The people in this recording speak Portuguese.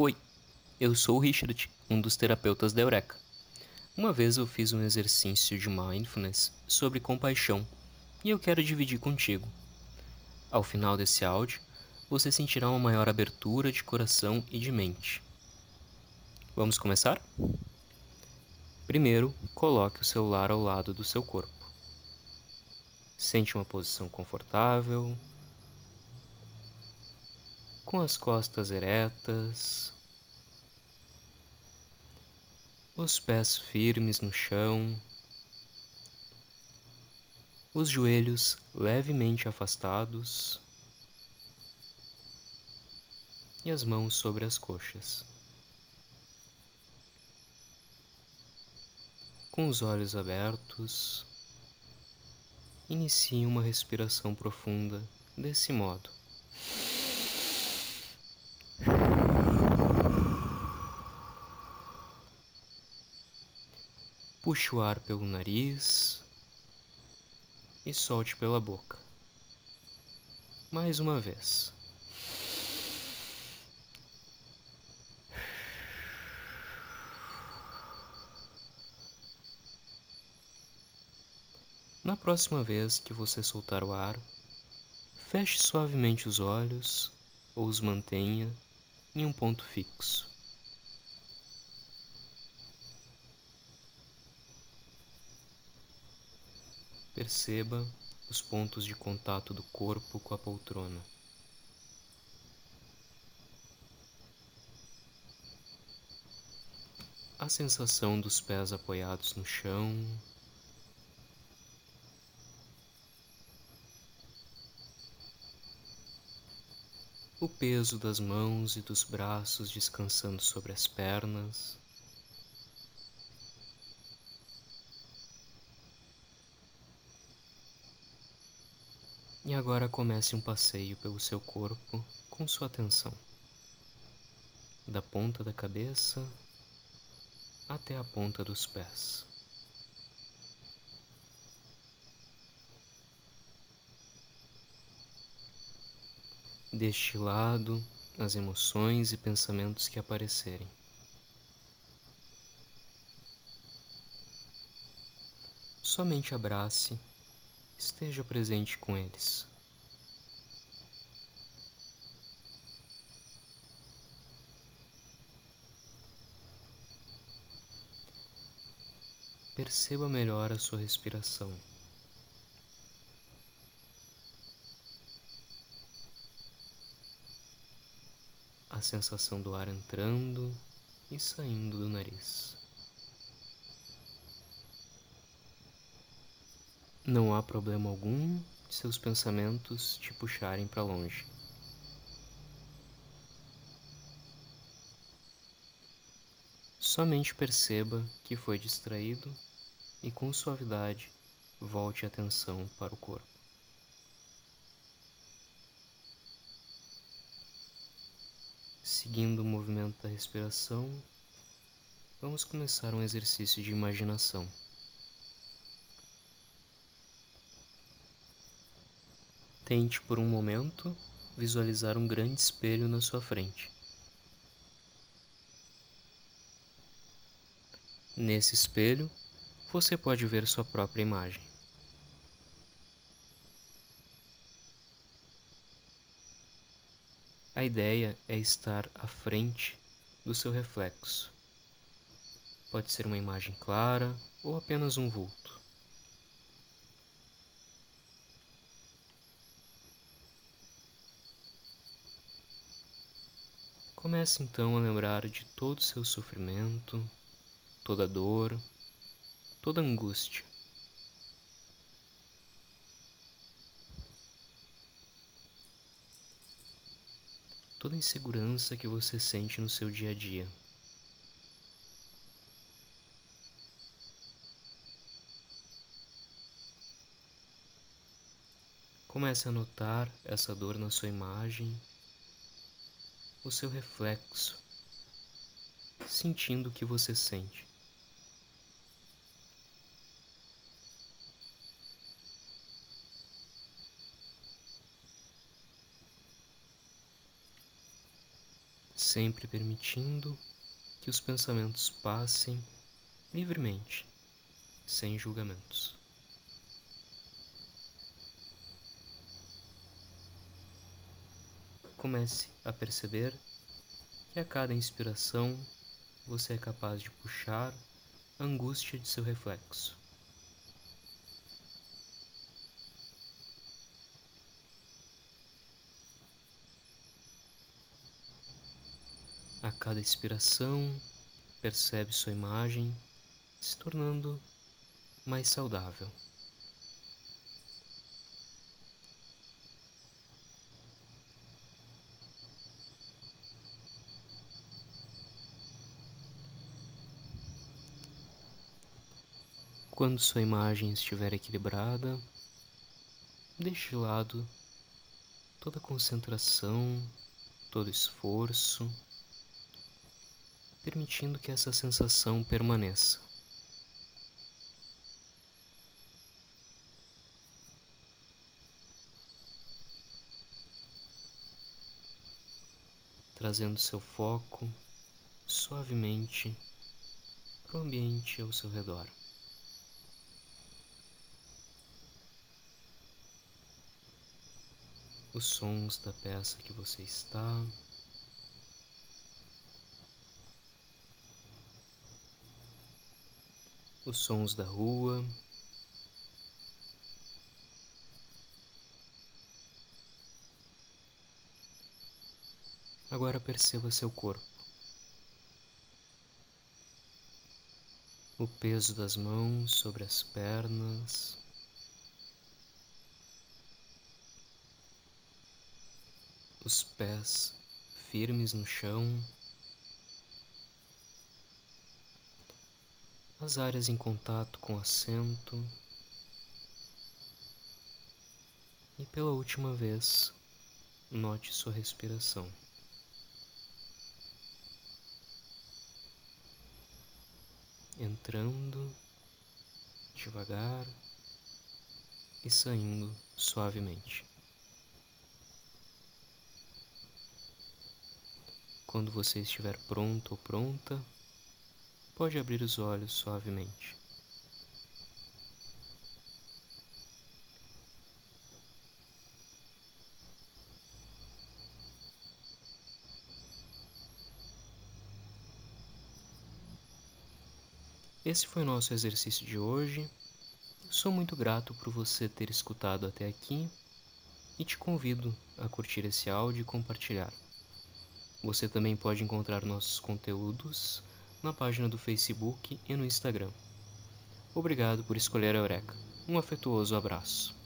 Oi, eu sou o Richard, um dos terapeutas da Eureka. Uma vez eu fiz um exercício de mindfulness sobre compaixão e eu quero dividir contigo. Ao final desse áudio, você sentirá uma maior abertura de coração e de mente. Vamos começar? Primeiro, coloque o celular ao lado do seu corpo. Sente uma posição confortável, com as costas eretas, os pés firmes no chão, os joelhos levemente afastados e as mãos sobre as coxas. Com os olhos abertos, inicie uma respiração profunda desse modo. Puxe o ar pelo nariz e solte pela boca. Mais uma vez. Na próxima vez que você soltar o ar, feche suavemente os olhos ou os mantenha em um ponto fixo. Perceba os pontos de contato do corpo com a poltrona. A sensação dos pés apoiados no chão. O peso das mãos e dos braços descansando sobre as pernas. E agora comece um passeio pelo seu corpo com sua atenção, da ponta da cabeça até a ponta dos pés. Deste lado, as emoções e pensamentos que aparecerem. Somente abrace esteja presente com eles. Perceba melhor a sua respiração. A sensação do ar entrando e saindo do nariz. Não há problema algum de seus pensamentos te puxarem para longe. Somente perceba que foi distraído e com suavidade volte a atenção para o corpo. Seguindo o movimento da respiração, vamos começar um exercício de imaginação. Tente por um momento visualizar um grande espelho na sua frente. Nesse espelho, você pode ver sua própria imagem. A ideia é estar à frente do seu reflexo. Pode ser uma imagem clara ou apenas um vulto. Comece então a lembrar de todo o seu sofrimento, toda dor, toda angústia. Toda insegurança que você sente no seu dia a dia. Comece a notar essa dor na sua imagem o seu reflexo, sentindo o que você sente. sempre permitindo que os pensamentos passem livremente, sem julgamentos. Comece a perceber que a cada inspiração você é capaz de puxar a angústia de seu reflexo. A cada expiração, percebe sua imagem se tornando mais saudável. Quando sua imagem estiver equilibrada, deixe de lado toda concentração, todo esforço, permitindo que essa sensação permaneça. Trazendo seu foco suavemente para o ambiente ao seu redor. Os sons da peça que você está. Os sons da rua. Agora perceba seu corpo. O peso das mãos sobre as pernas. Os pés firmes no chão, as áreas em contato com o assento e pela última vez note sua respiração. Entrando devagar e saindo suavemente. Quando você estiver pronto ou pronta, pode abrir os olhos suavemente. Esse foi o nosso exercício de hoje. sou muito grato por você ter escutado até aqui e te convido a curtir esse áudio e compartilhar. Você também pode encontrar nossos conteúdos na página do Facebook e no Instagram. Obrigado por escolher a Eureka. Um afetuoso abraço.